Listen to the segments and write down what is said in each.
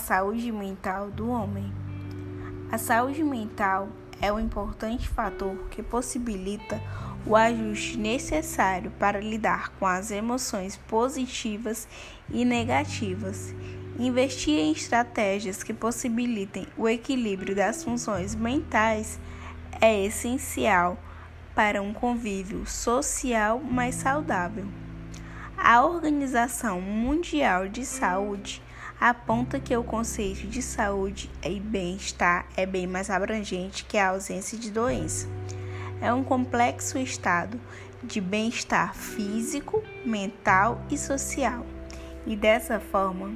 saúde mental do homem. A saúde mental é um importante fator que possibilita o ajuste necessário para lidar com as emoções positivas e negativas. Investir em estratégias que possibilitem o equilíbrio das funções mentais é essencial para um convívio social mais saudável. A Organização Mundial de Saúde aponta que o conceito de saúde e bem-estar é bem mais abrangente que a ausência de doença. É um complexo estado de bem-estar físico, mental e social, e dessa forma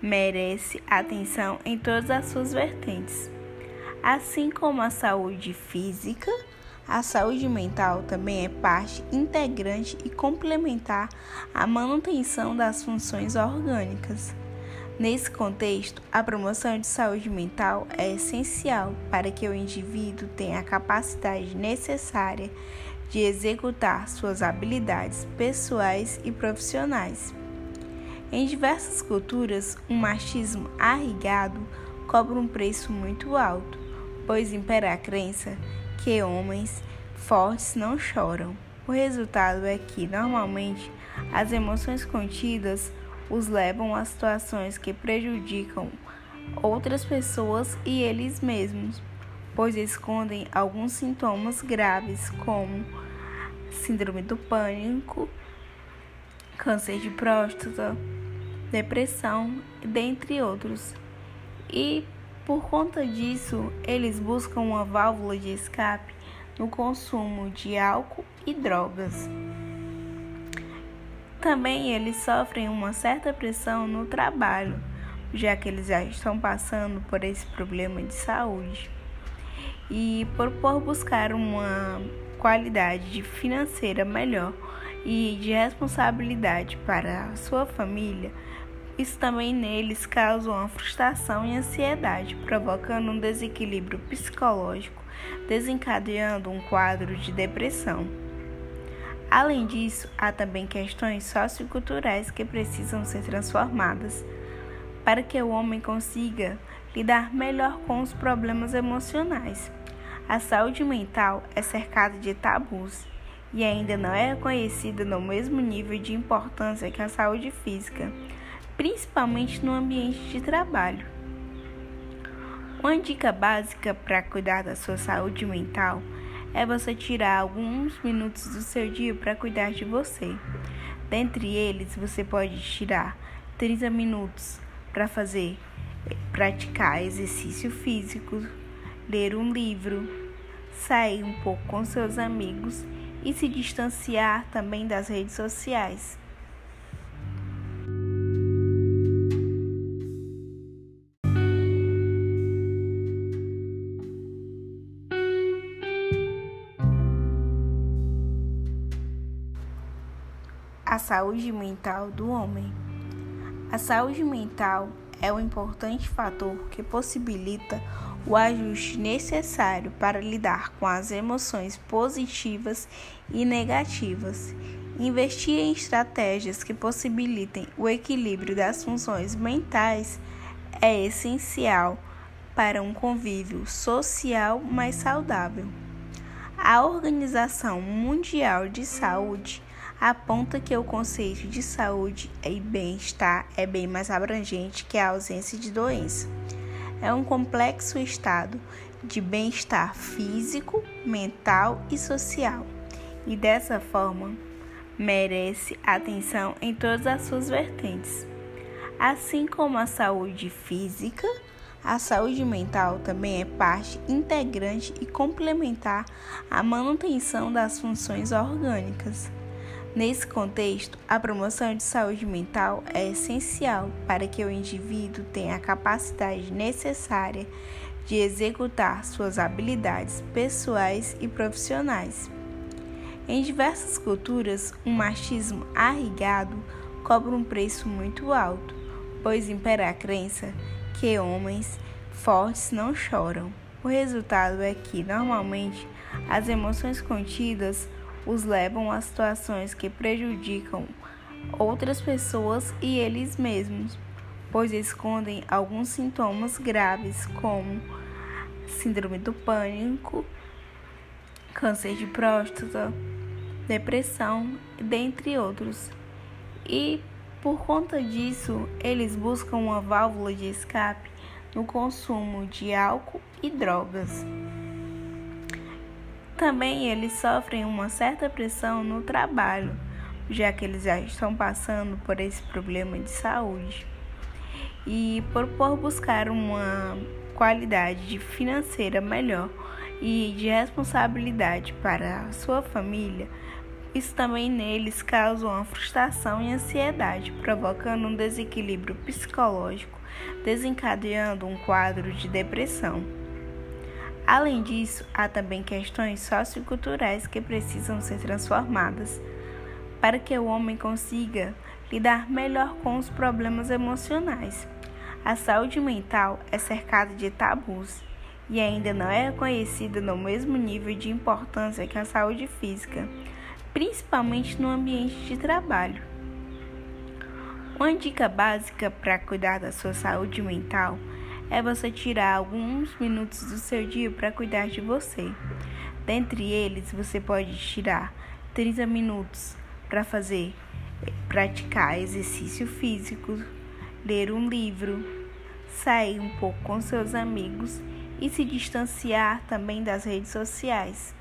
merece atenção em todas as suas vertentes. Assim como a saúde física, a saúde mental também é parte integrante e complementar à manutenção das funções orgânicas. Nesse contexto, a promoção de saúde mental é essencial para que o indivíduo tenha a capacidade necessária de executar suas habilidades pessoais e profissionais. Em diversas culturas, o machismo arraigado cobra um preço muito alto, pois impera a crença que homens fortes não choram. O resultado é que, normalmente, as emoções contidas os levam a situações que prejudicam outras pessoas e eles mesmos, pois escondem alguns sintomas graves, como síndrome do pânico, câncer de próstata, depressão, dentre outros. E por conta disso, eles buscam uma válvula de escape no consumo de álcool e drogas. Também eles sofrem uma certa pressão no trabalho, já que eles já estão passando por esse problema de saúde. E por, por buscar uma qualidade financeira melhor e de responsabilidade para a sua família, isso também neles causa uma frustração e ansiedade, provocando um desequilíbrio psicológico, desencadeando um quadro de depressão. Além disso, há também questões socioculturais que precisam ser transformadas para que o homem consiga lidar melhor com os problemas emocionais. A saúde mental é cercada de tabus e ainda não é reconhecida no mesmo nível de importância que a saúde física, principalmente no ambiente de trabalho. Uma dica básica para cuidar da sua saúde mental é você tirar alguns minutos do seu dia para cuidar de você. Dentre eles, você pode tirar 30 minutos para fazer praticar exercício físico, ler um livro, sair um pouco com seus amigos e se distanciar também das redes sociais. A saúde mental do homem. A saúde mental é um importante fator que possibilita o ajuste necessário para lidar com as emoções positivas e negativas. Investir em estratégias que possibilitem o equilíbrio das funções mentais é essencial para um convívio social mais saudável. A Organização Mundial de Saúde aponta que o conceito de saúde e bem-estar é bem mais abrangente que a ausência de doença. É um complexo estado de bem-estar físico, mental e social, e dessa forma merece atenção em todas as suas vertentes. Assim como a saúde física, a saúde mental também é parte integrante e complementar à manutenção das funções orgânicas. Nesse contexto, a promoção de saúde mental é essencial para que o indivíduo tenha a capacidade necessária de executar suas habilidades pessoais e profissionais. Em diversas culturas, o machismo arraigado cobra um preço muito alto, pois impera a crença que homens fortes não choram. O resultado é que, normalmente, as emoções contidas os levam a situações que prejudicam outras pessoas e eles mesmos, pois escondem alguns sintomas graves, como síndrome do pânico, câncer de próstata, depressão, dentre outros. E por conta disso, eles buscam uma válvula de escape no consumo de álcool e drogas. Também eles sofrem uma certa pressão no trabalho, já que eles já estão passando por esse problema de saúde. E por, por buscar uma qualidade financeira melhor e de responsabilidade para a sua família, isso também neles causa uma frustração e ansiedade, provocando um desequilíbrio psicológico, desencadeando um quadro de depressão. Além disso, há também questões socioculturais que precisam ser transformadas para que o homem consiga lidar melhor com os problemas emocionais. A saúde mental é cercada de tabus e ainda não é reconhecida no mesmo nível de importância que a saúde física, principalmente no ambiente de trabalho. Uma dica básica para cuidar da sua saúde mental é você tirar alguns minutos do seu dia para cuidar de você. Dentre eles, você pode tirar 30 minutos para fazer praticar exercício físico, ler um livro, sair um pouco com seus amigos e se distanciar também das redes sociais.